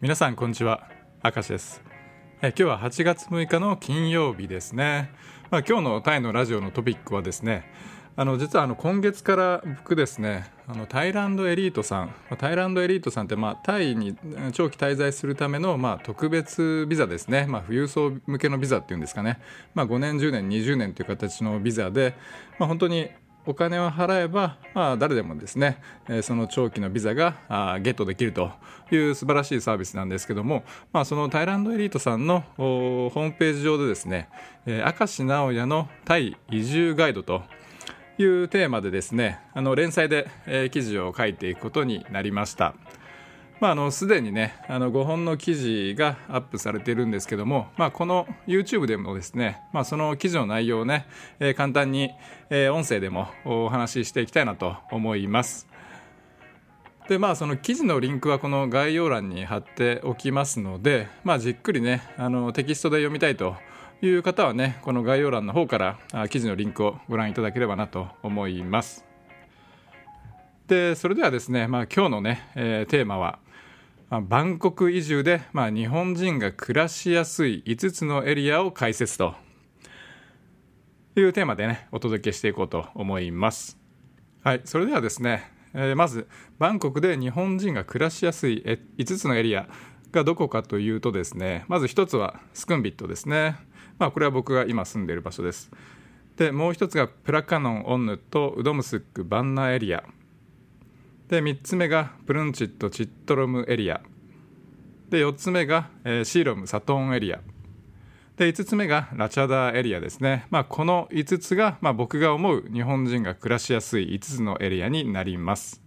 皆さんこんにちは明石です。え今日は8月6日の金曜日ですね、まあ、今日のタイのラジオのトピックはですねあの実はあの今月から僕ですねあのタイランドエリートさんタイランドエリートさんって、まあ、タイに長期滞在するための、まあ、特別ビザですね、まあ、富裕層向けのビザっていうんですかね、まあ、5年10年20年という形のビザで、まあ、本当にお金を払えば、まあ、誰でもですね、えその長期のビザがゲットできるという素晴らしいサービスなんですけども、まあ、そのタイランドエリートさんのホームページ上でですね、え、明石直哉のタイ移住ガイドというテーマでですねあの連載で、え、記事を書いていくことになりました。まあ、あのすでにねあの5本の記事がアップされているんですけども、まあ、この YouTube でもですね、まあ、その記事の内容をね、えー、簡単に、えー、音声でもお話ししていきたいなと思います。でまあその記事のリンクはこの概要欄に貼っておきますので、まあ、じっくりねあのテキストで読みたいという方はねこの概要欄の方から記事のリンクをご覧いただければなと思います。でそれではですね、まあ、今日のね、えー、テーマはまあ、バンコク移住で、まあ、日本人が暮らしやすい5つのエリアを解説と。いうテーマでねお届けしていこうと思います。はいそれではですね、えー、まずバンコクで日本人が暮らしやすい5つのエリアがどこかというとですねまず1つはスクンビットですね。まあこれは僕が今住んでいる場所です。でもう1つがプラカノン・オンヌとウドムスック・バンナエリア。で3つ目がプルンチット・チットロムエリア。で4つ目が、えー、シーロム・サトーンエリア。で5つ目がラチャダーエリアですね、まあ、この5つが、まあ、僕が思う日本人が暮らしやすい5つのエリアになります。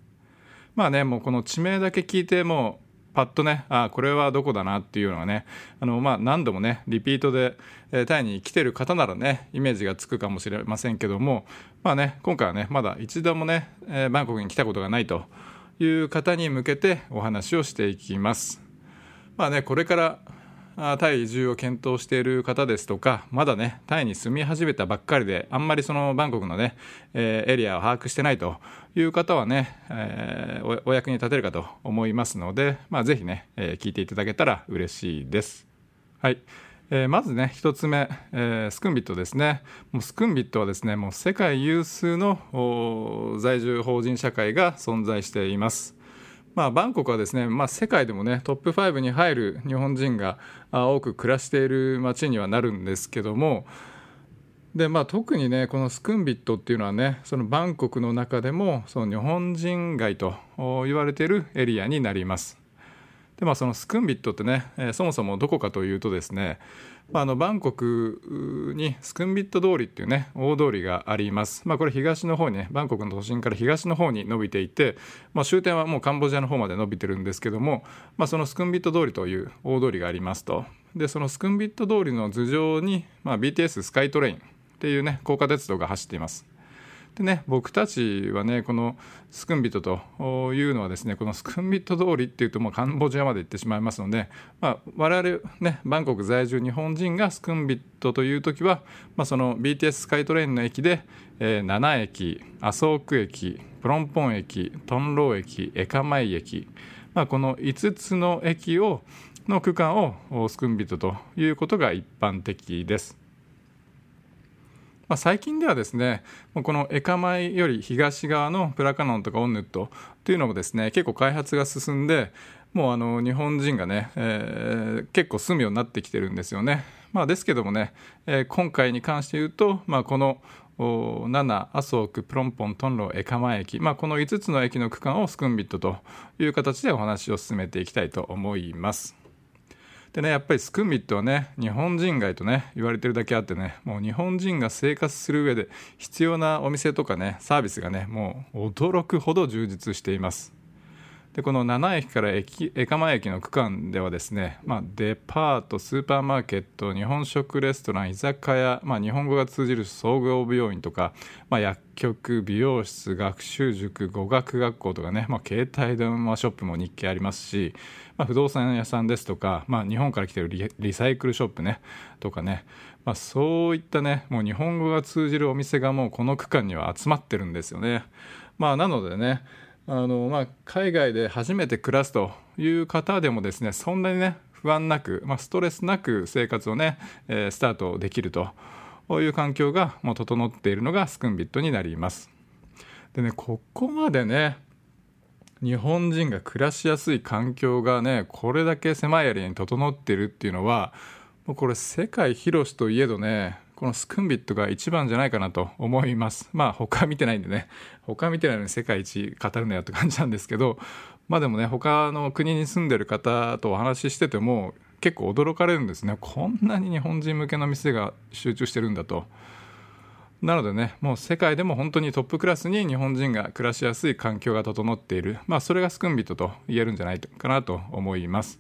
まあねもうこの地名だけ聞いてもパッとねあこれはどこだなっていうのはねあの、まあ、何度もねリピートで、えー、タイに来てる方ならねイメージがつくかもしれませんけどもまあね今回はねまだ一度もね、えー、バンコクに来たことがないという方に向けてお話をしていきます。まあねこれからタイ移住を検討している方ですとかまだねタイに住み始めたばっかりであんまりそのバンコクのね、えー、エリアを把握してないという方はね、えー、お役に立てるかと思いますので、まあ、ぜひね、えー、聞いていただけたら嬉しいです。はいえー、まずね1つ目、えー、スクンビットですねもうスクンビットはですねもう世界有数の在住邦人社会が存在しています。まあ、バンコクはですね、まあ、世界でもねトップ5に入る日本人が多く暮らしている街にはなるんですけどもで、まあ、特にねこのスクンビットっていうのはねそのバンコクの中でもその日本人街と言われているエリアになります。でまあ、そのスクンビットってね、えー、そもそもどこかというとですね、まあ、あのバンコクにスクンビット通りっていうね大通りがあります、まあ、これ東の方にねバンコクの都心から東の方に伸びていて、まあ、終点はもうカンボジアの方まで伸びてるんですけども、まあ、そのスクンビット通りという大通りがありますとでそのスクンビット通りの頭上に、まあ、BTS スカイトレインっていうね高架鉄道が走っていますでね僕たちはねこのスクンビットというのはですねこのスクンビット通りっていうともうカンボジアまで行ってしまいますので、まあ、我々ねバンコク在住日本人がスクンビットという時は、まあ、その BTS スカイトレインの駅で、えー、7駅麻生区駅プロンポン駅トンロー駅エカマイ駅、まあ、この5つの駅をの区間をスクンビットということが一般的です。まあ、最近ではですねこのエカマイより東側のプラカノンとかオンヌットというのもですね結構開発が進んでもうあの日本人がね、えー、結構住むようになってきてるんですよね。まあ、ですけどもね、えー、今回に関して言うと、まあ、この7麻生区プロンポントンロエカマ駅、まあ、この5つの駅の区間をスクンビットという形でお話を進めていきたいと思います。でねやっぱりスクンビットはね日本人街とね言われてるだけあってねもう日本人が生活する上で必要なお店とかねサービスがねもう驚くほど充実しています。でこの7駅から駅江蒲駅の区間ではですね、まあ、デパートスーパーマーケット日本食レストラン居酒屋、まあ、日本語が通じる総合病院とか、まあ、薬局美容室学習塾語学学校とかね、まあ、携帯電話ショップも日系ありますし、まあ、不動産屋さんですとか、まあ、日本から来てるリサイクルショップねとかね、まあ、そういったねもう日本語が通じるお店がもうこの区間には集まってるんですよね。まあ、なのでねあの、まあ、海外で初めて暮らすという方でもですねそんなにね不安なく、まあ、ストレスなく生活をね、えー、スタートできるという環境がもう整っているのがスクンビットになります。でねここまでね日本人が暮らしやすい環境がねこれだけ狭いエリアに整ってるっていうのはもうこれ世界広しといえどねこのスクンビットが一番じゃないかなと思います。まあ他見てないんでね。他見てないのに世界一語るなよって感じなんですけどまあでもね他の国に住んでる方とお話ししてても結構驚かれるんですね。こんなに日本人向けの店が集中してるんだと。なのでねもう世界でも本当にトップクラスに日本人が暮らしやすい環境が整っている、まあ、それがスクンビットと言えるんじゃないかなと思います。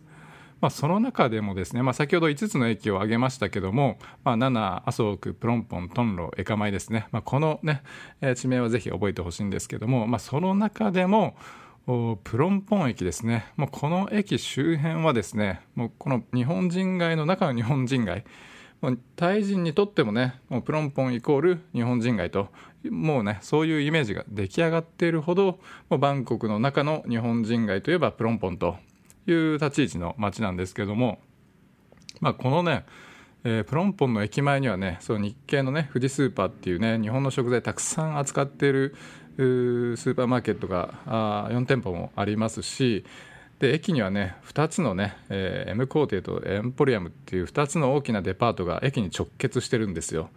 まあ、その中でもですね、まあ、先ほど5つの駅を挙げましたけども、まあ、7、麻生区、プロンポン、トンロ、エカマイですね、まあ、このね、地名はぜひ覚えてほしいんですけども、まあ、その中でも、プロンポン駅ですね、もうこの駅周辺はですね、もうこの日本人街の中の日本人街、タイ人にとってもねもうプロンポンイコール日本人街ともうねそういうイメージが出来上がっているほどもうバンコクの中の日本人街といえばプロンポンという立ち位置の街なんですけども、まあ、このね、えー、プロンポンの駅前にはねそう日系のね富士スーパーっていうね日本の食材たくさん扱っているスーパーマーケットがあ4店舗もありますしで駅にはね2つのね、えー、M 工程とエンポリアムっていう2つの大きなデパートが駅に直結してるんですよ。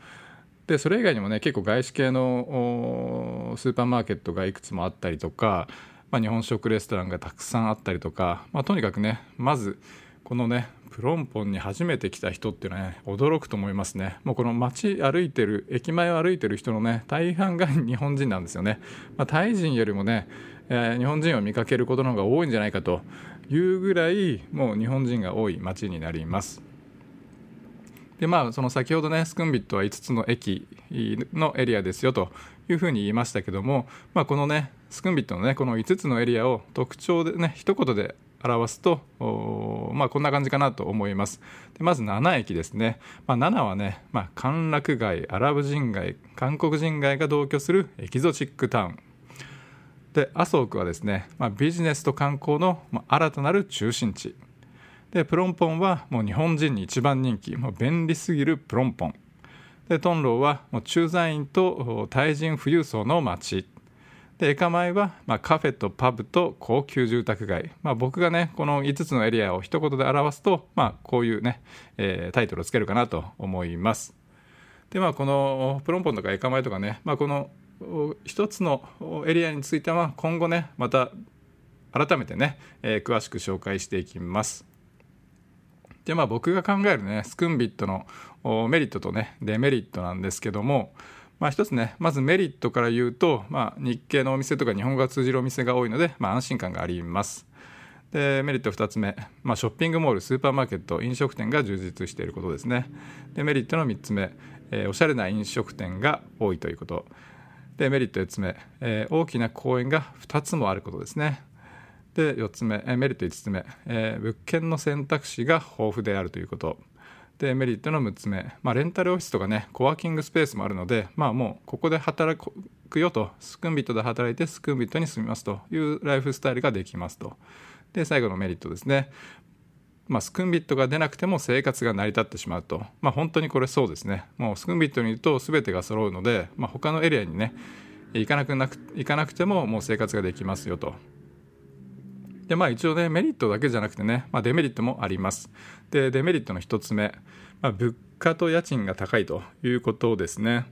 でそれ以外にもね結構外資系のスーパーマーケットがいくつもあったりとか、まあ、日本食レストランがたくさんあったりとか、まあ、とにかくねまずこのねプロンポンに初めて来た人っていうのはね驚くと思いますねもうこの街歩いてる駅前を歩いてる人のね大半が日本人なんですよね、まあ、タイ人よりもねえー、日本人を見かけることの方が多いんじゃないかというぐらいもう日本人が多い街になります。でまあその先ほどねスクンビットは5つの駅のエリアですよというふうに言いましたけども、まあ、このねスクンビットのねこの5つのエリアを特徴でね一言で表すとまあ、こんな感じかなと思います。でまず7駅ですね、まあ、7はね、まあ、歓楽街アラブ人街韓国人街が同居するエキゾチックタウン。で麻生区はですね、まあ、ビジネスと観光の新たなる中心地。でプロンポンはもう日本人に一番人気もう便利すぎるプロンポン。でトンローはもう駐在員とタイ人富裕層の街。でエカマイは、まあ、カフェとパブと高級住宅街、まあ、僕がねこの5つのエリアを一言で表すと、まあ、こういうね、えー、タイトルをつけるかなと思いますでまあこのプロンポンとかエカマイとかね、まあ、この一つのエリアについては今後ねまた改めてね、えー、詳しく紹介していきます。でまあ僕が考えるねスクンビットのメリットとねデメリットなんですけどもまあ一つねまずメリットから言うと、まあ、日系のお店とか日本語が通じるお店が多いので、まあ、安心感があります。でメリット2つ目、まあ、ショッピングモールスーパーマーケット飲食店が充実していることですね。でメリットの3つ目、えー、おしゃれな飲食店が多いということ。でメリット4つ目、えー、大きな公園が2つもあることですね。で4つ目、えー、メリット5つ目、え、物件の選択肢が豊富であるということ。でメリットの6つ目、まあ、レンタルオフィスとかねコワーキングスペースもあるのでまあもうここで働くよとスクンビットで働いてスクンビットに住みますというライフスタイルができますと。で最後のメリットですね。まあ、スクンビットが出なくても生活が成り立ってしまうと、まあ、本当にこれそうですね。もうスクンビットにいると全てが揃うので、まあ、他のエリアにね行かなくなく行かなくてももう生活ができますよと。でまあ一応ねメリットだけじゃなくてね、まあ、デメリットもあります。でデメリットの1つ目、まあ、物価と家賃が高いということですね。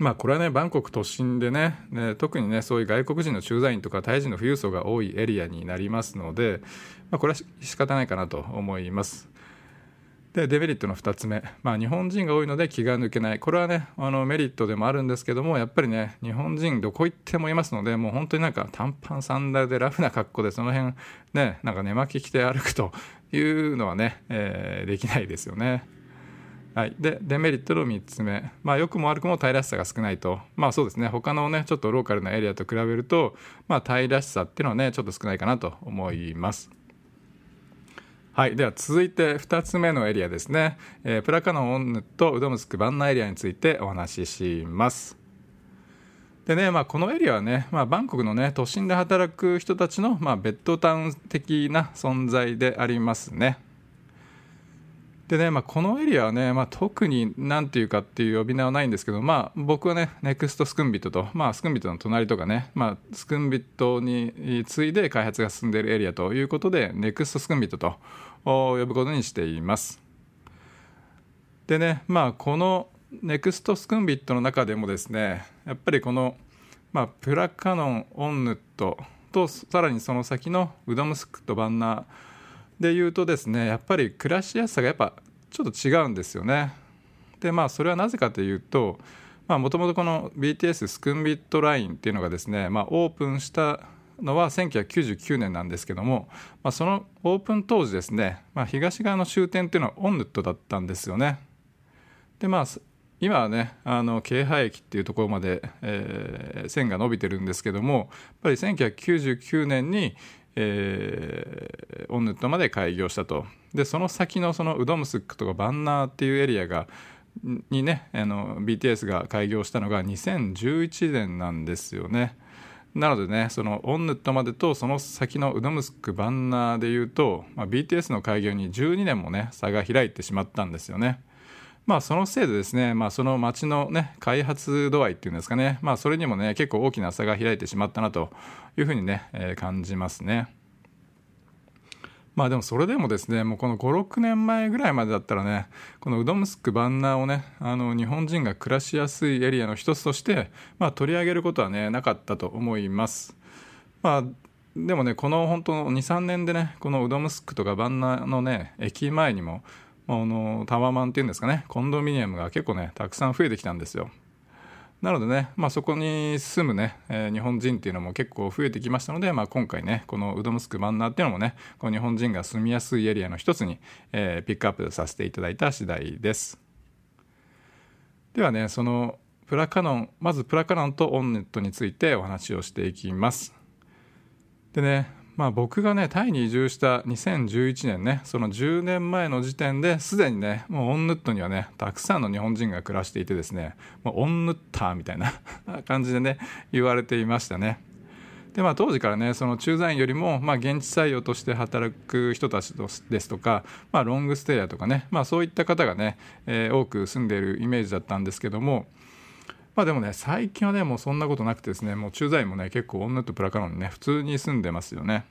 まあこれはねバンコク都心でねね特にねそういう外国人の駐在員とかタイ人の富裕層が多いエリアになりますので、まあ、これは仕方ないかなと思います。でデメリットの2つ目、まあ、日本人が多いので気が抜けない。これはねあのメリットでもあるんですけどもやっぱりね日本人どこ行ってもいますのでもう本当になんか短パンサンダルでラフな格好でその辺ねなんか寝巻き着て歩くというのはね、えー、できないですよね。はい、でデメリットの3つ目、まあ、良くも悪くも平らしさが少ないと、まあそうですね、他のね、ちょっとローカルなエリアと比べると、まあ、平らしさっていうのはね、ちょっと少ないかなと思います。はい、では続いて2つ目のエリアですね、えー、プラカノンオンヌとウドムスクバンナエリアについてお話しします。でね、まあ、このエリアはね、まあ、バンコクのね、都心で働く人たちの、まあ、ベッドタウン的な存在でありますね。でね、まあ、このエリアはね、まあ、特に何ていうかっていう呼び名はないんですけど、まあ、僕はね、ネクストスクンビットと、まあ、スクンビットの隣とかね、まあ、スクンビットに次いで開発が進んでいるエリアということで、ネクストスクンビットと呼ぶことにしています。でね、まあ、このネクストスクンビットの中でもですね、やっぱりこの、まあ、プラカノン、オンヌットと、さらにその先のウドムスクとバンナー、で言うとですねやっぱり暮らしやすさがやっぱちょっと違うんですよね。でまあそれはなぜかというともともとこの BTS スクンビットラインっていうのがですね、まあ、オープンしたのは1999年なんですけども、まあ、そのオープン当時ですね、まあ、東側の終点っていうのはオンヌットだったんですよね。でまあ今はねあの京阪駅っていうところまで、えー、線が伸びてるんですけどもやっぱり1999年に、えー、オンヌットまで開業したと。でその先のそのウドムスクとかバンナーっていうエリアがにねあの BTS が開業したのが2011年なんですよね。なのでねそのオンヌットまでとその先のウドムスクバンナーでいうと、まあ、BTS の開業に12年もね差が開いてしまったんですよね。まあ、そのせいでですね、まあ、その街の、ね、開発度合いっていうんですかね、まあ、それにもね結構大きな差が開いてしまったなというふうにね、えー、感じますね。まあでもそれでもですね、もうこの5、6年前ぐらいまでだったらね、このウドムスク・バンナーをね、あの日本人が暮らしやすいエリアの一つとして、まあ、取り上げることはね、なかったと思います。まあでもね、この本当の2、3年でね、このウドムスクとかバンナーのね、駅前にも、あのタワマンっていうんですかね。コンドミニアムが結構ねたくさん増えてきたんですよ。なのでね、まあ、そこに住むね、えー、日本人っていうのも結構増えてきましたので、まあ、今回ねこのウドムスクマンナーっていうのもねこの日本人が住みやすいエリアの一つに、えー、ピックアップさせていただいた次第です。ではねそのプラカノンまずプラカノンとオンネットについてお話をしていきます。でねまあ、僕がねタイに移住した2011年ねその10年前の時点ですでにねもうオンヌットにはねたくさんの日本人が暮らしていてですねもうオンヌッターみたいな 感じでね言われていましたね。でまあ、当時からねその駐在員よりも、まあ、現地採用として働く人たちですとか、まあ、ロングステイヤーとかね、まあ、そういった方がね、えー、多く住んでいるイメージだったんですけども、まあでもね、最近はね、もうそんなことなくてですね、もう駐在もね、結構女とプラカノンね、普通に住んでますよね。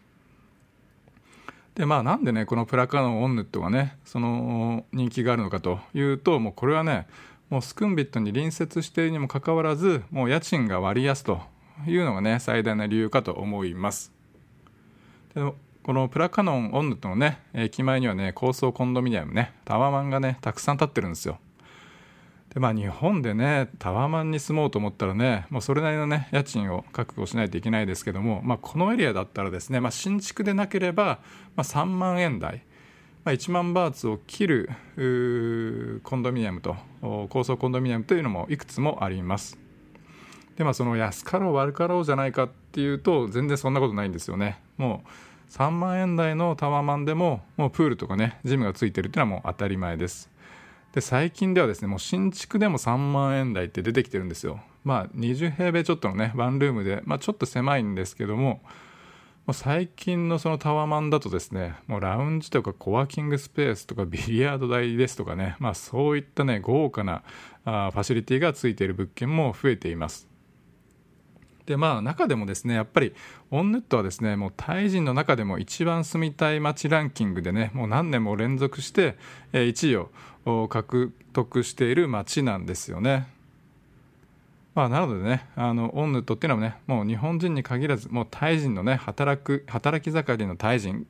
で、まあなんでね、このプラカノンオンヌットがね、その人気があるのかというと、もうこれはね、もうスクンビットに隣接しているにもかかわらず、もう家賃が割安というのがね、最大の理由かと思います。でこのプラカノンオンヌットのね、駅前にはね、高層コンドミニアムね、タワマンがね、たくさん建ってるんですよ。でまあ日本でねタワーマンに住もうと思ったらねもうそれなりのね家賃を確保しないといけないですけども、まあ、このエリアだったらですね、まあ、新築でなければ、まあ、3万円台、まあ、1万バーツを切るコンドミニアムと高層コンドミニアムというのもいくつもあります。でまあその安かろう悪かろうじゃないかっていうと全然そんなことないんですよね。もう3万円台のタワーマンでももうプールとかねジムがついてるっていうのはもう当たり前です。で最近ではですねもう新築でも3万円台って出てきてるんですよ。まあ20平米ちょっとのねワンルームで、まあ、ちょっと狭いんですけどももう最近のそのタワマンだとですねもうラウンジとかコワーキングスペースとかビリヤード台ですとかねまあそういったね豪華なあファシリティがついている物件も増えています。でまあ中でもですねやっぱりオンネットはですねもうタイ人の中でも一番住みたい街ランキングでねもう何年も連続して、1位を獲得している町なんですよね。まあ、なのでね、あのオンヌットっていうのはね、もう日本人に限らず、もうタイ人のね、働く、働き盛りのタイ人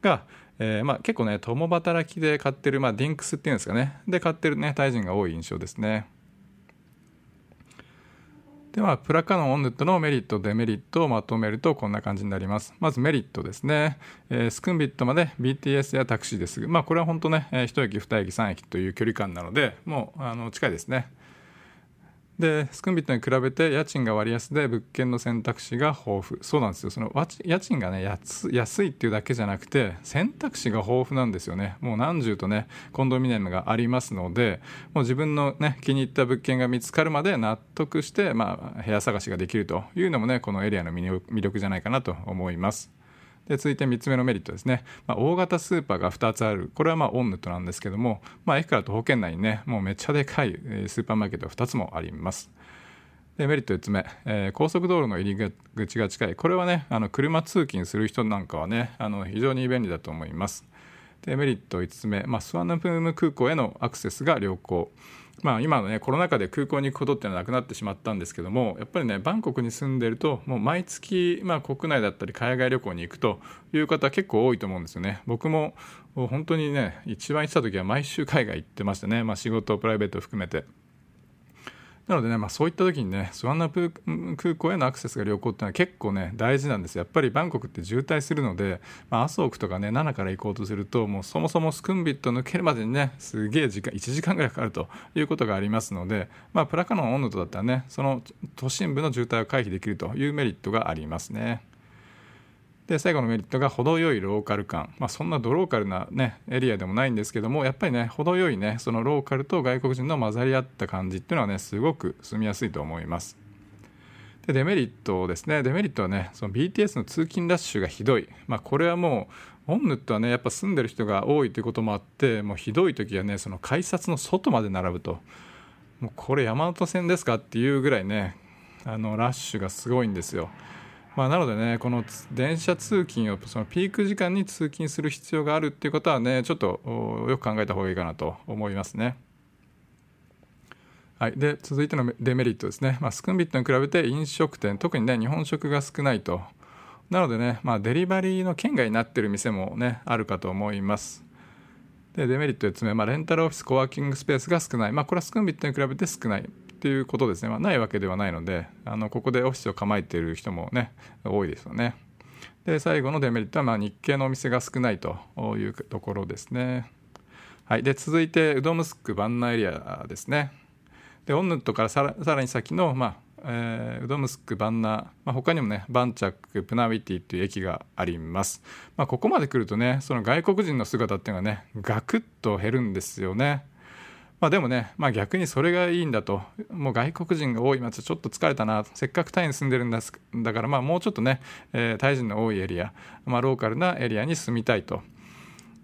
が、えー、まあ、結構ね、共働きで買ってる、まあ、ディンクスっていうんですかね、で買ってるね、タイ人が多い印象ですね。では、プラカノンオンヌットのメリット、デメリットをまとめるとこんな感じになります。まずメリットですね。えー、スクンビットまで BTS やタクシーです。まあ、これは本当ねえ、1駅、2駅、3駅という距離感なので、もうあの近いですね。でスクンビットに比べて家賃が割安で物件の選択肢が豊富。そうなんですよ。その家賃がね安いっていうだけじゃなくて選択肢が豊富なんですよね。もう何十とねコンドミニアムがありますのでもう自分のね気に入った物件が見つかるまで納得して、まあ、部屋探しができるというのもねこのエリアの魅力じゃないかなと思います。で続いて3つ目のメリットですね、まあ、大型スーパーが2つある。これはまあオンヌットなんですけども、まあ、駅から徒歩圏内にねもうめっちゃでかいスーパーマーケットが2つもあります。でメリット4つ目、えー、高速道路の入り口が近い。これはねあの車通勤する人なんかはねあの非常に便利だと思います。でメリット5つ目、まあ、スワンナプーム空港へのアクセスが良好。まあ、今のねコロナ禍で空港に行くことっていうのはなくなってしまったんですけどもやっぱりねバンコクに住んでるともう毎月、まあ、国内だったり海外旅行に行くという方結構多いと思うんですよね僕も本当にね一番行ってた時は毎週海外行ってましたね、まあ、仕事プライベート含めて。なのでね、まあ、そういった時にね、スワンナプ空港へのアクセスが良好っていうのは結構ね、大事なんです。やっぱりバンコクって渋滞するので、まあ、麻生区とかね、7から行こうとすると、もうそもそもスクンビット抜けるまでにね、すげえ時間、1時間ぐらいかかるということがありますので、まあ、プラカノン温度だったらね、その都心部の渋滞を回避できるというメリットがありますね。で最後のメリットが程よいローカル感、まあ、そんなドローカルな、ね、エリアでもないんですけどもやっぱりね程よいねそのローカルと外国人の混ざり合った感じっていうのはねすごく住みやすいと思います。でデメリットですね。デメリットはねその BTS の通勤ラッシュがひどい、まあ、これはもうオンヌットはねやっぱ住んでる人が多いということもあってもうひどい時はねその改札の外まで並ぶと。もうこれ山手線ですかっていうぐらいねあのラッシュがすごいんですよ。まあ、なのでねこの電車通勤をそのピーク時間に通勤する必要があるっていうことはねちょっとよく考えた方がいいかなと思いますね。はい、で続いてのデメリットですね、まあ、スクンビットに比べて飲食店特にね日本食が少ないと。なのでね、まあ、デリバリーの圏外になってる店もねあるかと思います。でデメリット4つ目、まあ、レンタルオフィスコワーキングスペースが少ない、まあ、これはスクンビットに比べて少ない。っていうことですね、まあ、ないわけではないのであのここでオフィスを構えている人もね多いですよね。で最後のデメリットはまあ日系のお店が少ないというところですね。はい。で続いてウドムスクバンナエリアですね。でオンヌットからさらに先の、まあえー、ウドムスクバンナ、まあ、他にもねバンチャックプナウィティという駅があります、まあ、ここまで来るとねその外国人の姿っていうのがねガクッと減るんですよね。まあ、でもね、まあ、逆にそれがいいんだともう外国人が多い町ちょっと疲れたなせっかくタイに住んでるんだだからまあもうちょっとね、えー、タイ人の多いエリア、まあ、ローカルなエリアに住みたいと。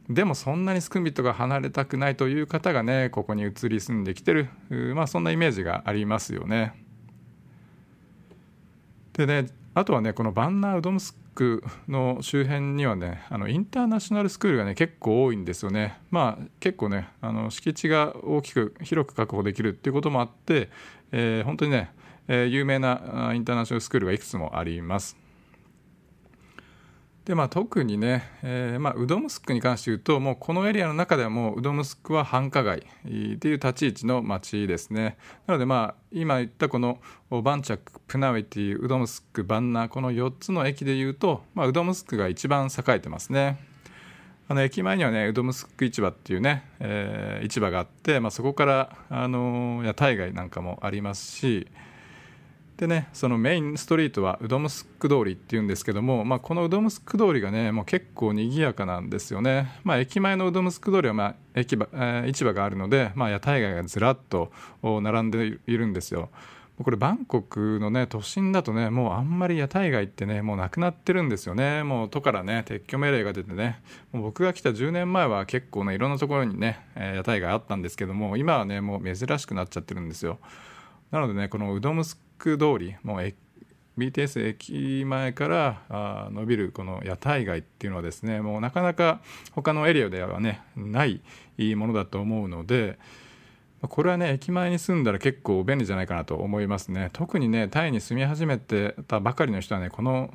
でもそんなにスクンビットが離れたくないという方がねここに移り住んできてるまあそんなイメージがありますよね。でねあとはねこのバンナーウドムスクの周辺にはねあのインターナショナルスクールがね結構多いんですよね。まあ結構ねあの敷地が大きく広く確保できるっていうこともあって、えー、本当にね、えー、有名なインターナショナルスクールがいくつもあります。でまあ、特にね、えーまあ、ウドムスクに関して言うともうこのエリアの中ではもうウドムスクは繁華街っていう立ち位置の街ですね。なのでまあ今言ったこのバンチャックプナウェティウドムスクバンナこの4つの駅で言うと、まあ、ウドムスクが一番栄えてますね。あの駅前にはねウドムスク市場っていうね、えー、市場があって、まあ、そこから、あの屋台街なんかもありますしでねそのメインストリートはウドムスク通りっていうんですけども、まあ、このウドムスク通りがねもう結構賑やかなんですよね、まあ、駅前のウドムスク通りは、まあ駅場えー、市場があるので、まあ、屋台街がずらっと並んでいるんですよ。これバンコクのね都心だとねもうあんまり屋台街ってねもうなくなってるんですよね。もう都からね撤去命令が出てね。もう僕が来た10年前は結構ねいろんなところにね、えー、屋台街あったんですけども今はねもう珍しくなっちゃってるんですよ。なのでねこのウドムスク通りもう BTS 駅前からあ伸びるこの屋台街っていうのはですねもうなかなか他のエリアではねないものだと思うのでこれはね駅前に住んだら結構便利じゃないかなと思いますね。特にねタイに住み始めてたばかりの人はねこの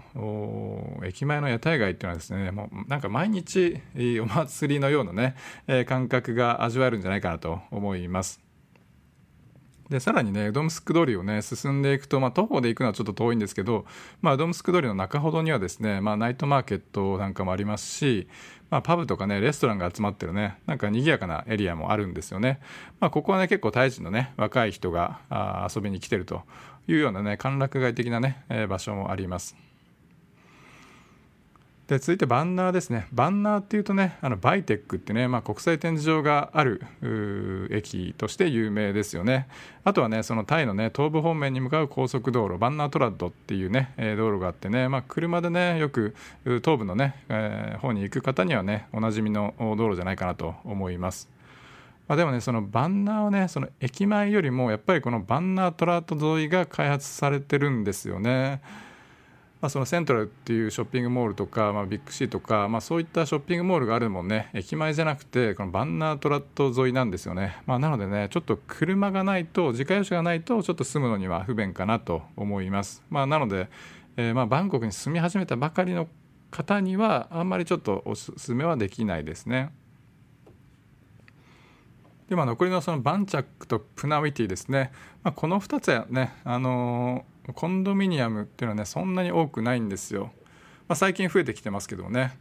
駅前の屋台街っていうのはですねもうなんか毎日お祭りのようなね、感覚が味わえるんじゃないかなと思います。でさらにねウドムスク通りをね進んでいくと、まあ、徒歩で行くのはちょっと遠いんですけど、まあ、ウドムスク通りの中ほどにはですね、まあ、ナイトマーケットなんかもありますし、まあ、パブとかねレストランが集まってるねなんか賑やかなエリアもあるんですよね、まあ、ここはね結構タイ人のね若い人があ遊びに来てるというようなね歓楽街的なね、えー、場所もあります。で続いてバンナーですね。バンナーっていうとねあのバイテックってね、まあ、国際展示場がある駅として有名ですよね。あとはねそのタイのね東部方面に向かう高速道路バンナートラッドっていうね、えー、道路があってね、まあ、車でねよく東部のね、えー、方に行く方にはねおなじみの道路じゃないかなと思います。まあ、でもねそのバンナーはねその駅前よりもやっぱりこのバンナートラッド沿いが開発されてるんですよね。まあ、そのセントラルっていうショッピングモールとか、まあ、ビッグシーとか、まあ、そういったショッピングモールがあるもんね駅前じゃなくてこのバンナートラット沿いなんですよね、まあ、なのでねちょっと車がないと自家用車がないとちょっと住むのには不便かなと思います、ま、なので、えー、まバンコクに住み始めたばかりの方にはあんまりちょっとおすすめはできないですね。でまあ、残りのそのバンチャックとプナウィティですね、まあ、この2つはね、あのコンドミニアムっていうのはねそんなに多くないんですよ、まあ、最近増えてきてますけどもね、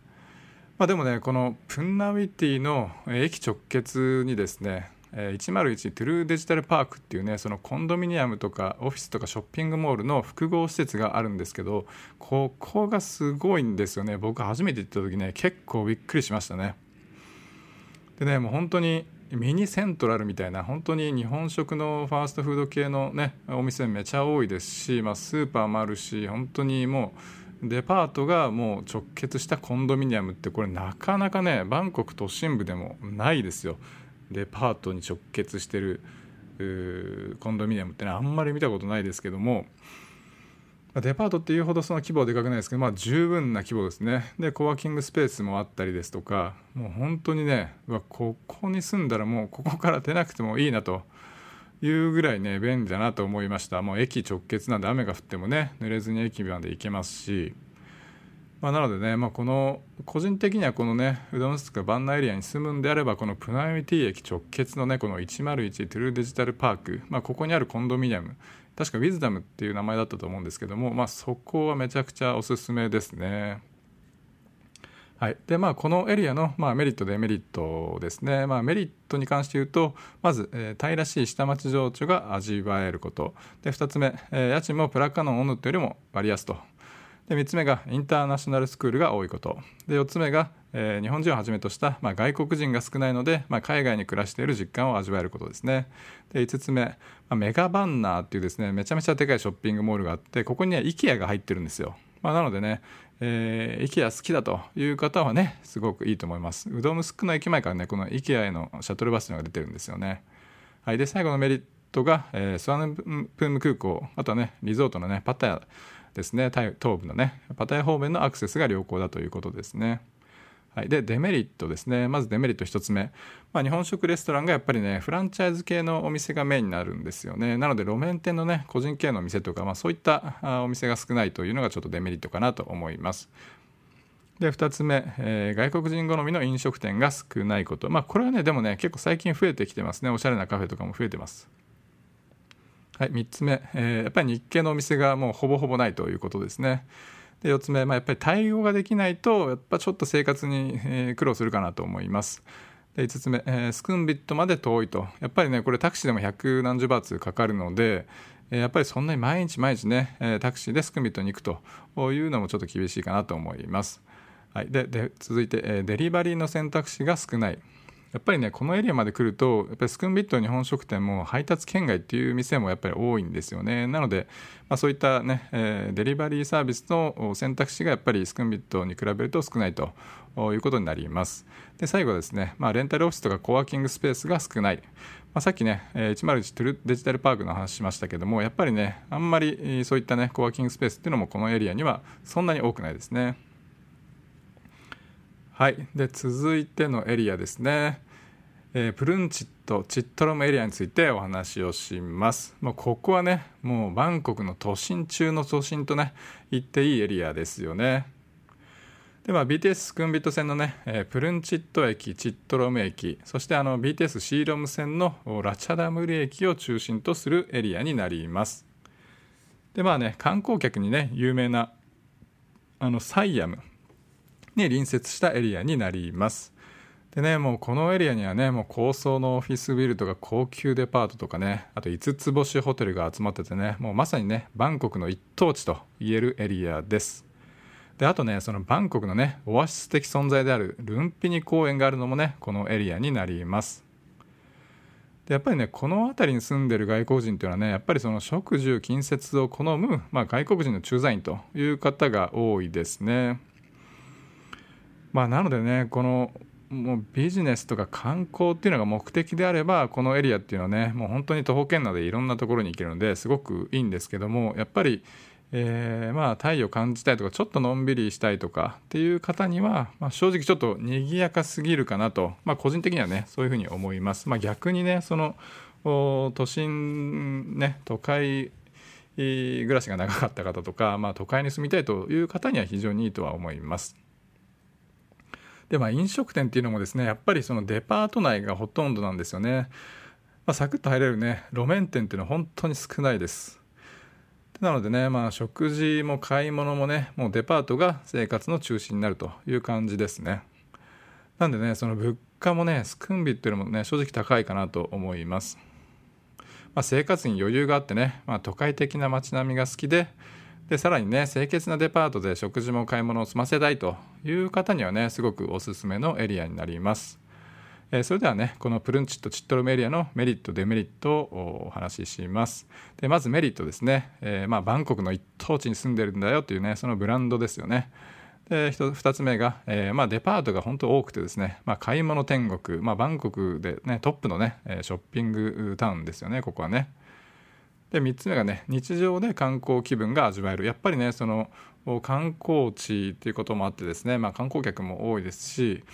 まあ、でもねこのプンナウィティの駅直結にですね101トゥルーデジタルパークっていうねそのコンドミニアムとかオフィスとかショッピングモールの複合施設があるんですけどここがすごいんですよね。僕初めて行った時ね結構びっくりしましたね。でねもう本当にミニセントラルみたいな本当に日本食のファーストフード系のねお店めちゃ多いですし、まあ、スーパーもあるし本当にもうデパートがもう直結したコンドミニアムってこれなかなかねバンコク都心部でもないですよ。デパートに直結してるコンドミニアムってねあんまり見たことないですけどもデパートっていうほどその規模はでかくないですけど、まあ、十分な規模ですね。でコワーキングスペースもあったりですとかもう本当にねここに住んだらもうここから出なくてもいいなというぐらいね便利だなと思いました。もう駅直結なんで雨が降ってもね濡れずに駅まで行けますし、まあ、なのでね、まあ、この個人的にはこのねうどんスクバンナエリアに住むんであればこのプナミティ駅直結のねこの101トゥルーデジタルパーク、まあ、ここにあるコンドミニアム確かウィズダムっていう名前だったと思うんですけども、まあ、そこはめちゃくちゃおすすめですね。はい。でまあ、このエリアの、まあ、メリットデメリットですね、まあ、メリットに関して言うとまず、えー、タイらしい下町情緒が味わえること。で2つ目、えー、家賃もプラカノンオヌットよりも割安と。で3つ目がインターナショナルスクールが多いこと。で4つ目が、えー、日本人をはじめとした、まあ、外国人が少ないので、まあ、海外に暮らしている実感を味わえることですね。で5つ目、まあ、メガバンナーっていうですねめちゃめちゃでかいショッピングモールがあってここには IKEA が入ってるんですよ、まあ、なのでねえー、IKEA 好きだという方はねすごくいいと思います。うどんスクの駅前からねこの IKEA へのシャトルバスのが出てるんですよね。はいで最後のメリットが、えー、スワンプーム空港あとはねリゾートのねパタヤですね。東部のねパタヤ方面のアクセスが良好だということですね。はい、でデメリットですね。まずデメリット1つ目、まあ、日本食レストランがやっぱりねフランチャイズ系のお店がメインになるんですよね。なので路面店のね個人系のお店とか、まあ、そういったお店が少ないというのがちょっとデメリットかなと思います。で2つ目、えー、外国人好みの飲食店が少ないこと。まあこれはねでもね結構最近増えてきてますね。おしゃれなカフェとかも増えてます。はい、3つ目、えー、やっぱり日系のお店がもうほぼほぼないということですね。で4つ目、まあ、やっぱり対応ができないとやっぱちょっと生活に、え、苦労するかなと思います。で5つ目、えー、スクンビットまで遠いとやっぱりねこれタクシーでも百何十バーツかかるので、えー、やっぱりそんなに毎日毎日ね、え、タクシーでスクンビットに行くというのもちょっと厳しいかなと思います。はい、で続いて、え、デリバリーの選択肢が少ない。やっぱりねこのエリアまで来るとやっぱりスクンビット日本食店も配達圏外っていう店もやっぱり多いんですよね。なので、まあ、そういったね、えー、デリバリーサービスの選択肢がやっぱりスクンビットに比べると少ないということになります。で最後ですね、まあ、レンタルオフィスとかコワーキングスペースが少ない。まあ、さっきね、101トゥルデジタルパークの話しましたけども、やっぱりね、あんまりそういったね、コワーキングスペースっていうのもこのエリアにはそんなに多くないですね。はい。で、続いてのエリアですね。えー、プルンチットチットロムエリアについてお話をします。もうここはね、もうバンコクの都心中の都心とね、言っていいエリアですよね。で、まあ、BTS スクンビット線のね、えー、プルンチット駅、チットロム駅、そしてあの BTS シーロム線のラチャダムリ駅を中心とするエリアになります。で、まあね、観光客にね、有名なあのサイアムに隣接したエリアになります。でね、もうこのエリアにはね、もう高層のオフィスビルとか高級デパートとかね、あと5つ星ホテルが集まっててね、もうまさにね、バンコクの一等地と言えるエリアです。であとねそのバンコクのねオアシス的存在であるルンピニ公園があるのもねこのエリアになりますでやっぱりねこの辺りに住んでる外国人というのはねやっぱりその食住近接を好む、まあ、外国人の駐在員という方が多いですねまあなのでねこのもうビジネスとか観光っていうのが目的であればこのエリアっていうのはねもう本当に徒歩圏内でいろんなところに行けるのですごくいいんですけどもやっぱりえー、まあ太陽感じたいとかちょっとのんびりしたいとかっていう方には、まあ、正直ちょっと賑やかすぎるかなと、まあ、個人的にはねそういうふうに思います。まあ、逆にねその都心ね都会暮らしが長かった方とか、まあ、都会に住みたいという方には非常にいいとは思います。でまあ飲食店っていうのもですねやっぱりそのデパート内がほとんどなんですよね。まあ、サクッと入れるね路面店っていうのは本当に少ないです。なのでね、まあ、食事も買い物もね、もうデパートが生活の中心になるという感じですね。なんでね、その物価もね、スクンビっていうのもね、正直高いかなと思います。まあ、生活に余裕があってね、まあ、都会的な街並みが好きで、でさらにね清潔なデパートで食事も買い物を済ませたいという方にはねすごくおすすめのエリアになります。えそれではねこのプルンチットチットロムエリアのメリットデメリットをお話しします。でまずメリットですね、えー、まあ、バンコクの一等地に住んでるんだよっていうねそのブランドですよね。で2つ目が、えー、まあ、デパートが本当多くてですね、まあ、買い物天国、まあ、バンコクで、ね、トップのねショッピングタウンですよねここはね。で3つ目がね日常で観光気分が味わえるやっぱりねその観光地っていうこともあってですね、まあ、観光客も多いですし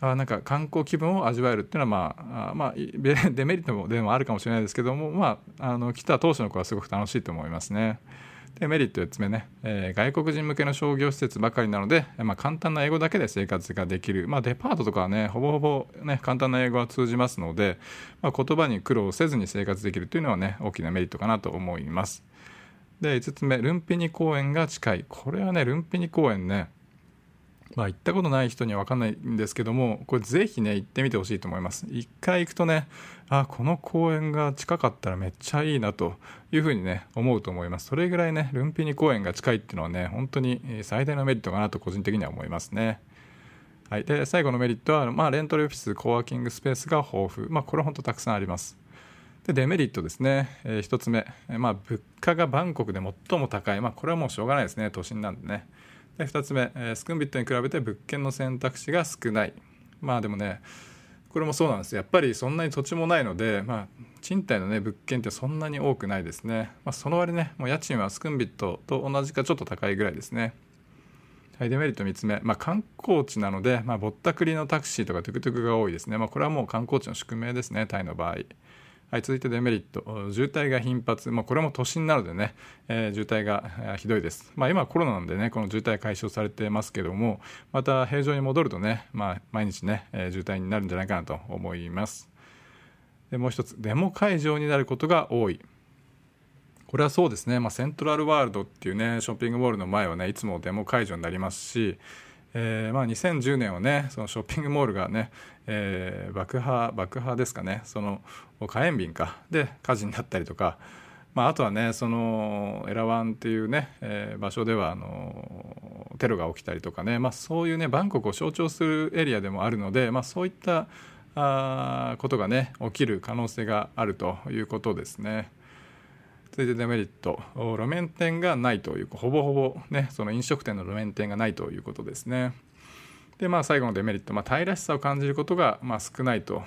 あなんか観光気分を味わえるっていうのは、まあ、まあ、デメリットでもあるかもしれないですけども、まあ、あの来た当初の子はすごく楽しいと思いますね。でメリット4つ目ね、えー、外国人向けの商業施設ばかりなので、まあ、簡単な英語だけで生活ができる、まあ、デパートとかはねほぼほぼ、ね、簡単な英語は通じますので、まあ、言葉に苦労せずに生活できるというのはね大きなメリットかなと思います。で5つ目ルンピニ公園が近い。これはねルンピニ公園ねまあ行ったことない人には分かんないんですけどもこれぜひね行ってみてほしいと思います。一回行くとねあこの公園が近かったらめっちゃいいなというふうにね思うと思います。それぐらいねルンピニ公園が近いっていうのはね本当に最大のメリットかなと個人的には思いますね。はい、で最後のメリットは、まあ、レントルオフィスコワーキングスペースが豊富、まあ、これは本当たくさんあります。でデメリットですね、えー、1つ目。え、まあ、物価がバンコクで最も高い、まあ、これはもうしょうがないですね。都心なんでね。で2つ目、えー、スクンビットに比べて物件の選択肢が少ない。まあでもねこれもそうなんです。やっぱりそんなに土地もないので、まあ、賃貸の、ね、物件ってそんなに多くないですね、まあ、その割ねもう家賃はスクンビットと同じかちょっと高いぐらいですね。はい、デメリット3つ目、まあ、観光地なので、まあ、ぼったくりのタクシーとかトゥクトゥクが多いですね、まあ、これはもう観光地の宿命ですねタイの場合。はい、続いてデメリット。渋滞が頻発、まあ、これも都心なのでね、えー、渋滞がひどいです、まあ、今コロナなんでねこの渋滞解消されてますけどもまた平常に戻るとね、まあ、毎日ね、えー、渋滞になるんじゃないかなと思います。でもう一つ。デモ会場になることが多い。これはそうですね、まあ、セントラルワールドっていうねショッピングモールの前はねいつもデモ会場になりますしえー、まあ、2010年はねそのショッピングモールがね、えー、爆破爆破ですかね。その火炎瓶か。で火事になったりとか、まあ、あとはねそのエラワンっていうね、えー、場所ではあのテロが起きたりとかね、まあ、そういうねバンコクを象徴するエリアでもあるので、まあ、そういったあことがね起きる可能性があるということですね。続いてデメリット。路面店がないというほぼほぼねその飲食店の路面店がないということですね。でまあ最後のデメリット、まあ、タイらしさを感じることがまあ少ないと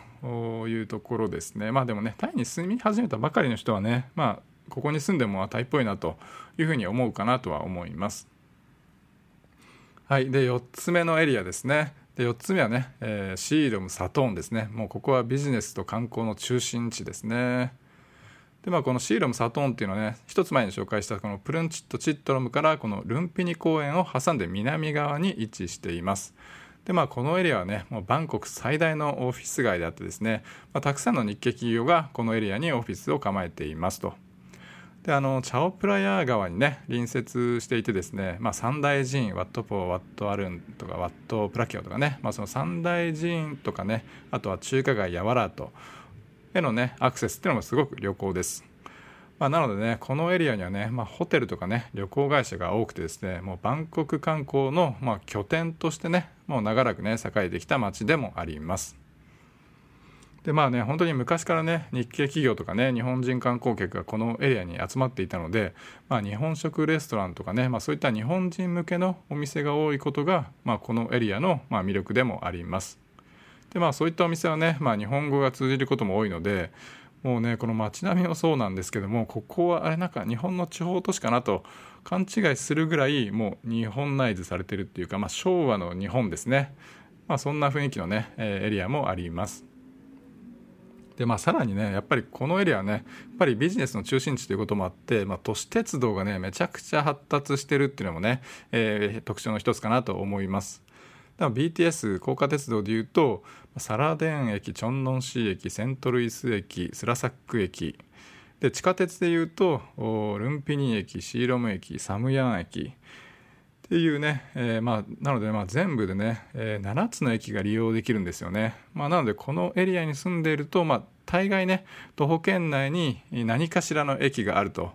いうところですね。まあでもねタイに住み始めたばかりの人はねまあここに住んでもタイっぽいなというふうに思うかなとは思います。はい。で4つ目のエリアですね。で4つ目はね、えー、シーロムサトーンですね。もうここはビジネスと観光の中心地ですね。でまあ、このシーロム・サトーンっていうのはね一つ前に紹介したこのプルンチット・チットロムからこのルンピニ公園を挟んで南側に位置しています。でまあこのエリアはねもうバンコク最大のオフィス街であってですね、まあ、たくさんの日系企業がこのエリアにオフィスを構えていますと。であのチャオプラヤー川にね隣接していてですね、まあ、三大寺院ワットポーワットアルンとかワットプラキオとかね、まあ、その三大寺院とかねあとは中華街ヤワラート。へのねアクセスっていうのもすごく良好です。まあ、なのでねこのエリアにはね、まあ、ホテルとかね旅行会社が多くてですねもうバンコク観光の、まあ、拠点としてねもう長らくね栄えてきた街でもあります。でまあね本当に昔からね日系企業とかね日本人観光客がこのエリアに集まっていたので、まあ、日本食レストランとかね、まあ、そういった日本人向けのお店が多いことが、まあ、このエリアの、まあ、魅力でもあります。でまあそういったお店はね、まあ、日本語が通じることも多いのでもうねこの街並みもそうなんですけどもここはあれなんか日本の地方都市かなと勘違いするぐらいもう日本ナイズされてるっていうか、まあ、昭和の日本ですね、まあ、そんな雰囲気のね、え、エリアもあります。でまあ、さらにねやっぱりこのエリアはねやっぱりビジネスの中心地ということもあって、まあ、都市鉄道がねめちゃくちゃ発達してるっていうのもね、えー、特徴の一つかなと思います。BTS 高架鉄道でいうとサラデン駅チョンノンシー駅セントルイス駅スラサック駅。で地下鉄でいうとルンピニ駅シーロム駅サムヤン駅。っていうね、えー、まあ、なのでまあ全部でね、えー、7つの駅が利用できるんですよね。まあ、なのでこのエリアに住んでいると、まあ、大概ね徒歩圏内に何かしらの駅があると。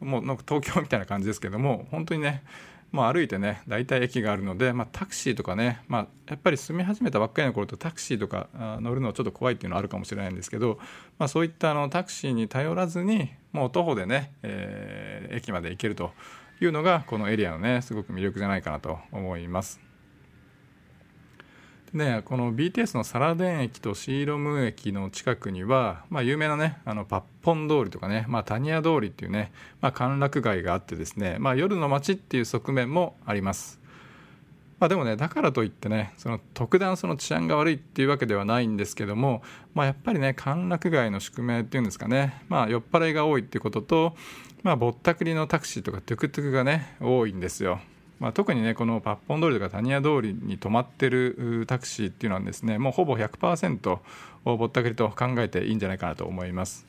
もうなんか東京みたいな感じですけども本当にねまあ、歩いてね大体駅があるので、まあ、タクシーとかね、まあ、やっぱり住み始めたばっかりの頃とタクシーとか乗るのはちょっと怖いっていうのはあるかもしれないんですけど、まあ、そういったあのタクシーに頼らずにもう徒歩でね、えー、駅まで行けるというのがこのエリアのねすごく魅力じゃないかなと思います。ね、この BTS のサラデン駅とシーロム駅の近くには、まあ、有名なねあのパッポン通りとかね、まあ、タニア通りっていうね、まあ、歓楽街があってですね、まあ、夜の街っていう側面もあります。まあ、でもねだからといってねその特段その治安が悪いっていうわけではないんですけども、まあ、やっぱりね歓楽街の宿命っていうんですかね、まあ、酔っ払いが多いっていうことと、まあ、ぼったくりのタクシーとかトゥクトゥクがね多いんですよ。まあ、特にねこのパッポン通りとかタニア通りに止まってるタクシーっていうのはですねもうほぼ100%ぼったくりと考えていいんじゃないかなと思います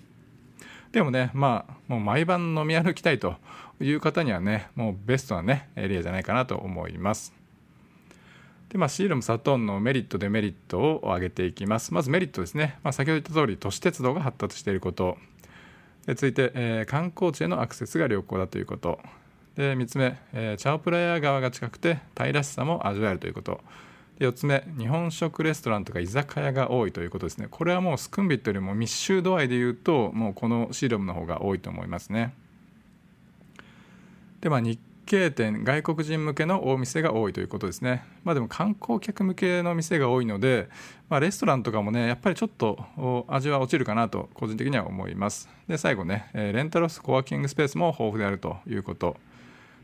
でもねまあもう毎晩飲み歩きたいという方にはねもうベストなねエリアじゃないかなと思いますでまあ、シールム・サトーンのメリット、デメリットを挙げていきます。まずメリットですね。まあ、先ほど言った通り、都市鉄道が発達していること。で続いて、えー、観光地へのアクセスが良好だということ。で3つ目、えー、チャオプラヤ川が近くて平らしさも味わえるということ。で4つ目日本食レストランとか居酒屋が多いということですね。これはもうスクンビットよりも密集度合いでいうともうこのシーロムの方が多いと思いますね。でまあ日系店外国人向けのお店が多いということですね。まあでも観光客向けの店が多いので、まあ、レストランとかもねやっぱりちょっと味は落ちるかなと個人的には思います。で最後ねレンタルスコワーキングスペースも豊富であるということ。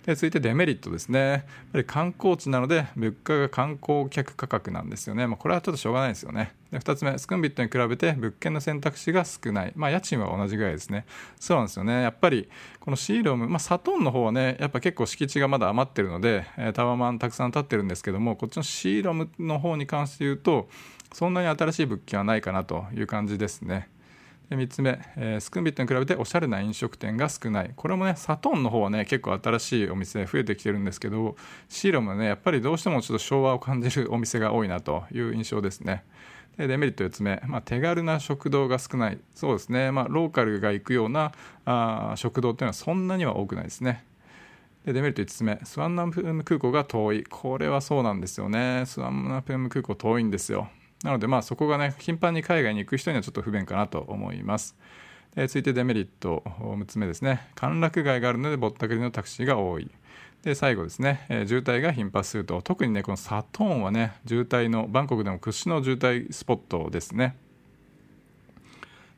で続いてデメリットですね。やっぱり観光地なので物価が観光客価格なんですよね、まあ、これはちょっとしょうがないですよね。で2つ目スクンビットに比べて物件の選択肢が少ない、まあ、家賃は同じぐらいですね。そうなんですよね。やっぱりこのシーロム、まあ、サトンの方はねやっぱ結構敷地がまだ余ってるのでタワマンたくさん建ってるんですけどもこっちのシーロムの方に関して言うとそんなに新しい物件はないかなという感じですね。3つ目、えー、スクンビットに比べておしゃれな飲食店が少ない。これもねサトンの方はね結構新しいお店増えてきてるんですけどシーロもねやっぱりどうしてもちょっと昭和を感じるお店が多いなという印象ですね。でデメリット4つ目、まあ、手軽な食堂が少ない。そうですね、まあ、ローカルが行くようなあ食堂っていうのはそんなには多くないですね。でデメリット5つ目スワンナプーム空港が遠い。これはそうなんですよね。スワンナプーム空港遠いんですよ。なのでまあそこがね頻繁に海外に行く人にはちょっと不便かなと思います。で続いてデメリット6つ目ですね。歓楽街があるのでぼったくりのタクシーが多い。で最後ですね、えー、渋滞が頻発すると特にねこのサトーンはね渋滞のバンコクでも屈指の渋滞スポットですね。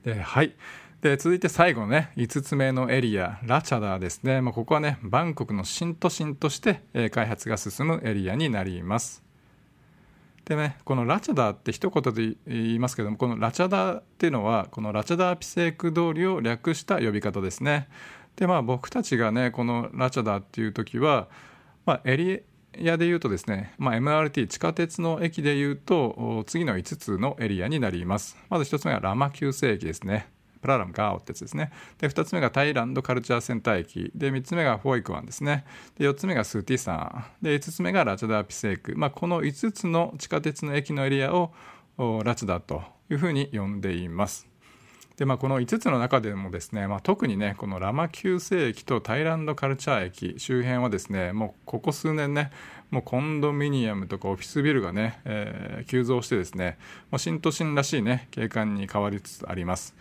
ではい。で続いて最後のね5つ目のエリアラチャダーですね、まあ、ここはねバンコクの新都心として、え、開発が進むエリアになります。でねこのラチャダって一言で言いますけどもこのラチャダっていうのはこのラチャダピセーク通りを略した呼び方ですね。でまあ僕たちがねこのラチャダっていう時は、まあ、エリアで言うとですね、まあ、MRT 地下鉄の駅で言うと次の5つのエリアになります。まず1つ目はラマ旧世駅ですね。プララムガオってやつですね。で、2つ目がタイランドカルチャーセンター駅。で、3つ目がフォイクワンですね。で、4つ目がスーティサン。で、5つ目がラチャダーピセーク。まあ、この5つの地下鉄の駅のエリアをラチダというふうに呼んでいます。でまあ、この5つの中でもですね、まあ、特にねこのラマ旧世駅とタイランドカルチャー駅周辺はですねもうここ数年ねもうコンドミニアムとかオフィスビルがね、えー、急増してですねもう新都心らしいね景観に変わりつつあります。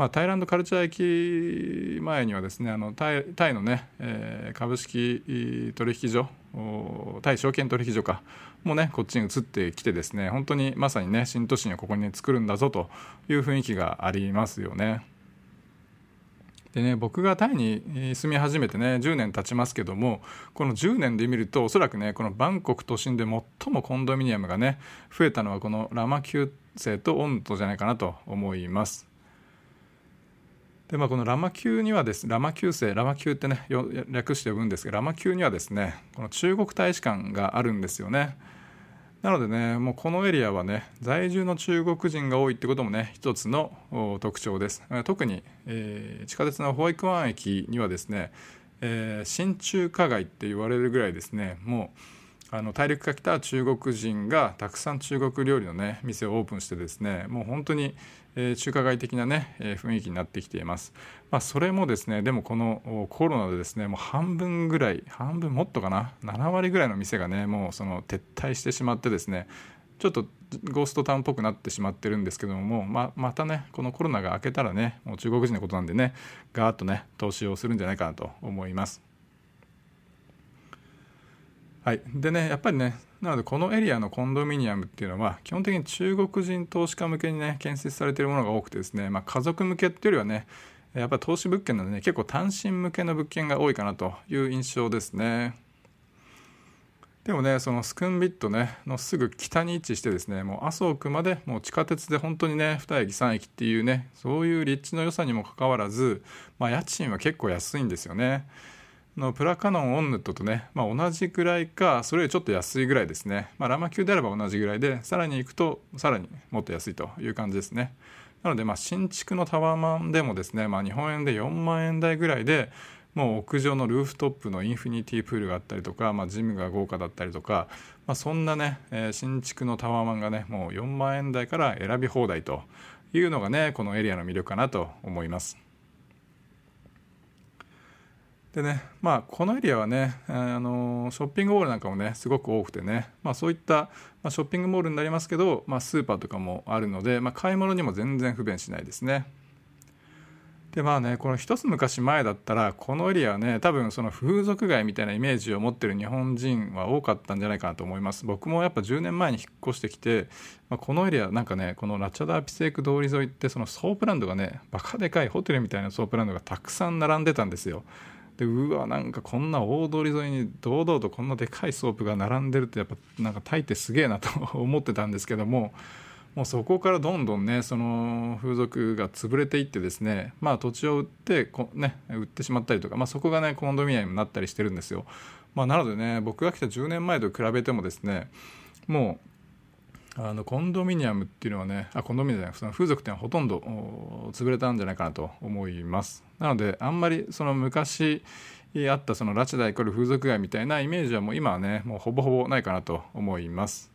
まあ、タイランドカルチャー駅前にはですねあのタイタイのね、えー、株式取引所タイ証券取引所かもねこっちに移ってきてですね本当にまさにね新都心をここに、ね、作るんだぞという雰囲気がありますよね。でね僕がタイに住み始めてね10年経ちますけどもこの10年で見るとおそらくねこのバンコク都心で最もコンドミニアムがね増えたのはこのラマ級生とオントじゃないかなと思います。でまあ、このラマ級にはですラマ級生ラマ級ってね略して呼ぶんですがラマ級にはですねこの中国大使館があるんですよね。なのでねもうこのエリアはね在住の中国人が多いってこともね一つの特徴です。特に、えー、地下鉄の保育湾駅にはですね、えー、新中華街って言われるぐらいですねもうあの大陸から来た中国人がたくさん中国料理のね店をオープンしてですねもう本当にえ中華街的なね、え雰囲気になってきています。まあ、それもですねでもこのコロナでですねもう半分ぐらい半分もっとかな？7割ぐらいの店がねもうその撤退してしまってですねちょっとゴーストタウンっぽくなってしまってるんですけども、ままたねこのコロナが明けたらねもう中国人のことなんでねガーッとね投資をするんじゃないかなと思います。はい、でねやっぱりねなのでこのエリアのコンドミニアムっていうのは基本的に中国人投資家向けにね建設されているものが多くてですね、まあ、家族向けっていうよりはねやっぱ投資物件なのでね結構単身向けの物件が多いかなという印象ですね。でもねそのスクンビットねのすぐ北に位置してですねもう麻生区までもう地下鉄で本当にね2駅3駅っていうねそういう立地の良さにもかかわらず、まあ、家賃は結構安いんですよね。のプラカノンオンヌットとね、まあ、同じくらいかそれよりちょっと安いぐらいですね、まあ、ラマ級であれば同じぐらいでさらに行くとさらにもっと安いという感じですねなのでまあ新築のタワーマンでもですね、まあ、日本円で4万円台ぐらいでもう屋上のルーフトップのインフィニティプールがあったりとか、まあ、ジムが豪華だったりとか、まあ、そんなね、えー、新築のタワーマンがねもう4万円台から選び放題というのがねこのエリアの魅力かなと思います。でねまあこのエリアはねあのショッピングモールなんかもねすごく多くてね、まあ、そういった、まあ、ショッピングモールになりますけど、まあ、スーパーとかもあるので、まあ、買い物にも全然不便しないですね。でまあねこの一つ昔前だったらこのエリアはね多分その風俗街みたいなイメージを持ってる日本人は多かったんじゃないかなと思います僕もやっぱ10年前に引っ越してきて、まあ、このエリアなんかねこのラチャダーピセーク通り沿いってそのソープランドがねバカでかいホテルみたいなソープランドがたくさん並んでたんですよでうわなんかこんな大通り沿いに堂々とこんなでかいソープが並んでるってやっぱなんかタイってすげえなと 思ってたんですけどももうそこからどんどんねその風俗が潰れていってですねまあ土地を売ってこ、ね、売ってしまったりとか、まあ、そこがねコンドミニアムになったりしてるんですよ、まあ、なのでね僕が来た10年前と比べてもですねもうあのコンドミニアムっていうのはねあコンドミニアムその風俗店はほとんど潰れたんじゃないかなと思いますなのであんまりその昔あったその拉致大イコール風俗街みたいなイメージはもう今はねもうほぼほぼないかなと思います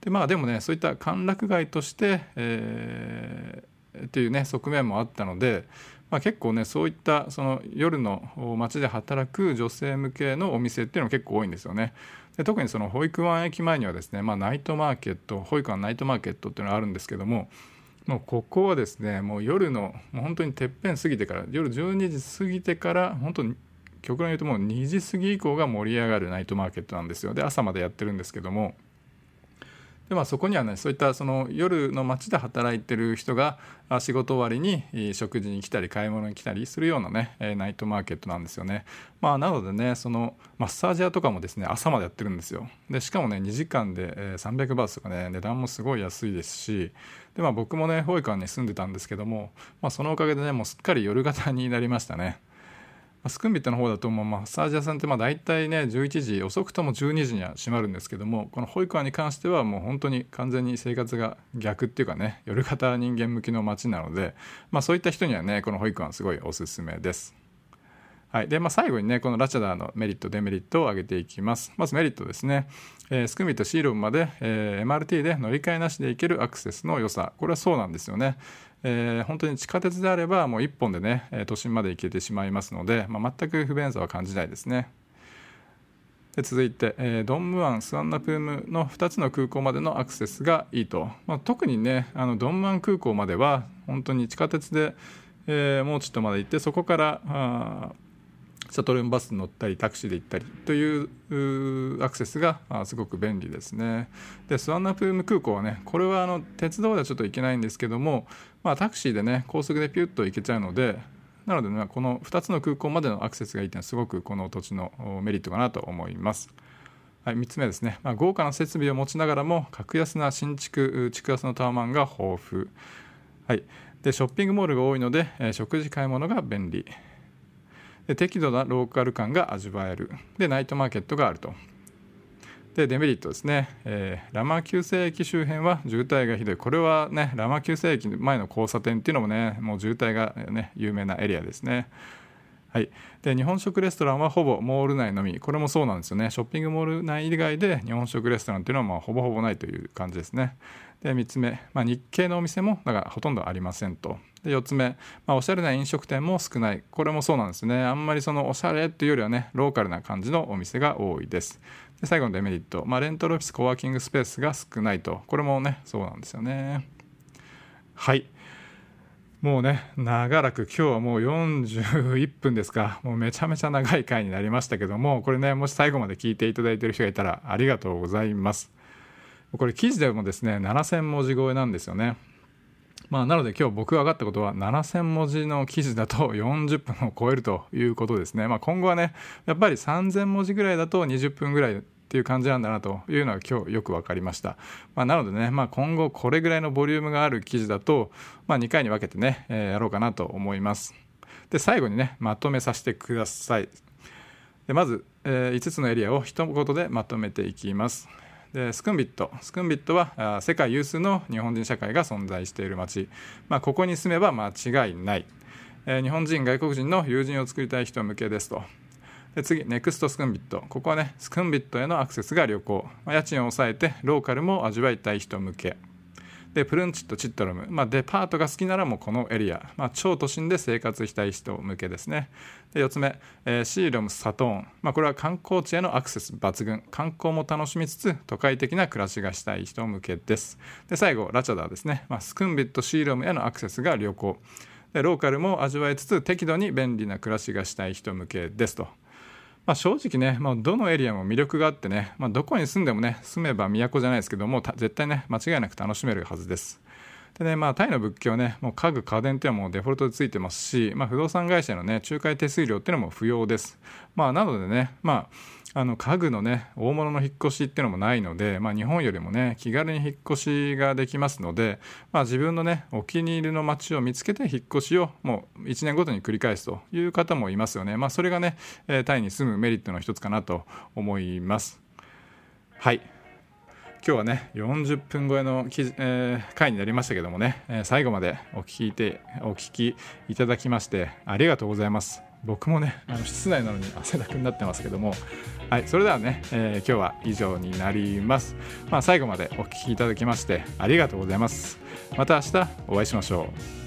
でまあでもねそういった歓楽街として、えー、っていうね側面もあったのでまあ、結構ねそういったその夜の街で働く女性向けのお店っていうのも結構多いんですよね。で特にその保育湾駅前にはですね、まあ、ナイトマーケット保育園ナイトマーケットっていうのがあるんですけどももうここはですねもう夜のもう本当にてっぺん過ぎてから夜12時過ぎてから本当に極論言うともう2時過ぎ以降が盛り上がるナイトマーケットなんですよ。で朝までやってるんですけどもでまあ、そこにはねそういったその夜の街で働いてる人が仕事終わりに食事に来たり買い物に来たりするようなねナイトマーケットなんですよね。まあ、なのでねそのマッサージ屋とかもですね朝までやってるんですよ。でしかもね2時間で300バーツとかね値段もすごい安いですしで、まあ、僕もね保育園に住んでたんですけども、まあ、そのおかげでねもうすっかり夜型になりましたね。スクンビットの方だと、もう、マッサージ屋さんってまあ大体ね11時遅くとも12時には閉まるんですけどもこの保育園に関してはもう本当に完全に生活が逆っていうかね夜型人間向きの街なので、まあ、そういった人にはねこの保育園はすごいおすすめです。はい。でまあ、最後にねこのラチャダーのメリットデメリットを挙げていきます。まずメリットですね、えー、スクミとシーロンまで、えー、MRT で乗り換えなしで行けるアクセスの良さ。これはそうなんですよね。えー、本当に地下鉄であればもう1本でね都心まで行けてしまいますので、まあ、全く不便さは感じないですね。で続いて、えー、ドンムアン、スワンナプームの2つの空港までのアクセスがいいと、まあ、特にねあのドンムアン空港までは本当に地下鉄で、えー、もうちょっとまで行ってそこからあシャトルバスに乗ったりタクシーで行ったりというアクセスがすごく便利ですね。でスワンナプーム空港はねこれはあの鉄道ではちょっと行けないんですけども、まあ、タクシーでね高速でピュッと行けちゃうのでなので、ね、この2つの空港までのアクセスがいいというのはすごくこの土地のメリットかなと思います。はい、3つ目ですね、まあ、豪華な設備を持ちながらも格安な新築築安のタワマンが豊富、はい、でショッピングモールが多いので、え、食事買い物が便利で適度なローカル感が味わえる。でナイトマーケットがあると。でデメリットですね、えー、ラマ旧世駅周辺は渋滞がひどい。これはねラマ旧世駅前の交差点っていうのもねもう渋滞がね有名なエリアですね。はい、で日本食レストランはほぼモール内のみ。これもそうなんですよね。ショッピングモール内以外で日本食レストランっていうのはまあほぼほぼないという感じですね。で3つ目、まあ、日系のお店もだからほとんどありませんと。で4つ目、まあ、おしゃれな飲食店も少ない。これもそうなんですね。あんまりそのおしゃれっていうよりはねローカルな感じのお店が多いです。で最後のデメリット、まあ、レンタルオフィスコワーキングスペースが少ないと。これもねそうなんですよね。はい。もうね長らく今日はもう41分ですか。もうめちゃめちゃ長い回になりましたけどもこれねもし最後まで聞いていただいてる人がいたらありがとうございます。これ記事でもですね7000文字超えなんですよねまあ、なので今日僕が分かったことは7000文字の記事だと40分を超えるということですね。まあ、今後はねやっぱり3000文字ぐらいだと20分ぐらいっていう感じなんだなというのは今日よく分かりました。まあ、なのでね、まあ、今後これぐらいのボリュームがある記事だと、まあ、2回に分けてね、えー、やろうかなと思います。で最後にねまとめさせてください。でまず、えー、5つのエリアを一言でまとめていきます。でスクンビット。スクンビットは世界有数の日本人社会が存在している町、まあ、ここに住めば間違いない、えー、日本人外国人の友人を作りたい人向けですと。で次ネクストスクンビット。ここはねスクンビットへのアクセスが旅行、まあ、家賃を抑えてローカルも味わいたい人向け。でプルンチットチットロム、まあ、デパートが好きならもうこのエリア、まあ、超都心で生活したい人向けですね。で4つ目、えー、シーロムサトーン、まあ、これは観光地へのアクセス抜群。観光も楽しみつつ都会的な暮らしがしたい人向けです。で最後ラチャダーですね、まあ、スクンビットシーロムへのアクセスが良好でローカルも味わいつつ適度に便利な暮らしがしたい人向けですと。まあ、正直ね、まあ、どのエリアも魅力があってね、まあ、どこに住んでもね住めば都じゃないですけども絶対ね間違いなく楽しめるはずです。でね、まあ、タイの物件はね、もう家具、家電っていうのはもうデフォルトでついてますし、まあ、不動産会社のね、仲介手数料っていうのも不要です。まあ、なのでね、まあ、あの家具のね大物の引っ越しっていうのもないので、まあ、日本よりもね気軽に引っ越しができますので、まあ、自分のねお気に入りの街を見つけて引っ越しをもう1年ごとに繰り返すという方もいますよね、まあ、それがねタイに住むメリットの一つかなと思います。はい。今日はね40分超えの、えー、回になりましたけどもね、え、最後までお聞いてお聞きいただきましてありがとうございます。僕もねあの室内なのに汗だくになってますけどもはいそれではね、えー、今日は以上になります。まあ最後までお聴きいただきましてありがとうございます。また明日お会いしましょう。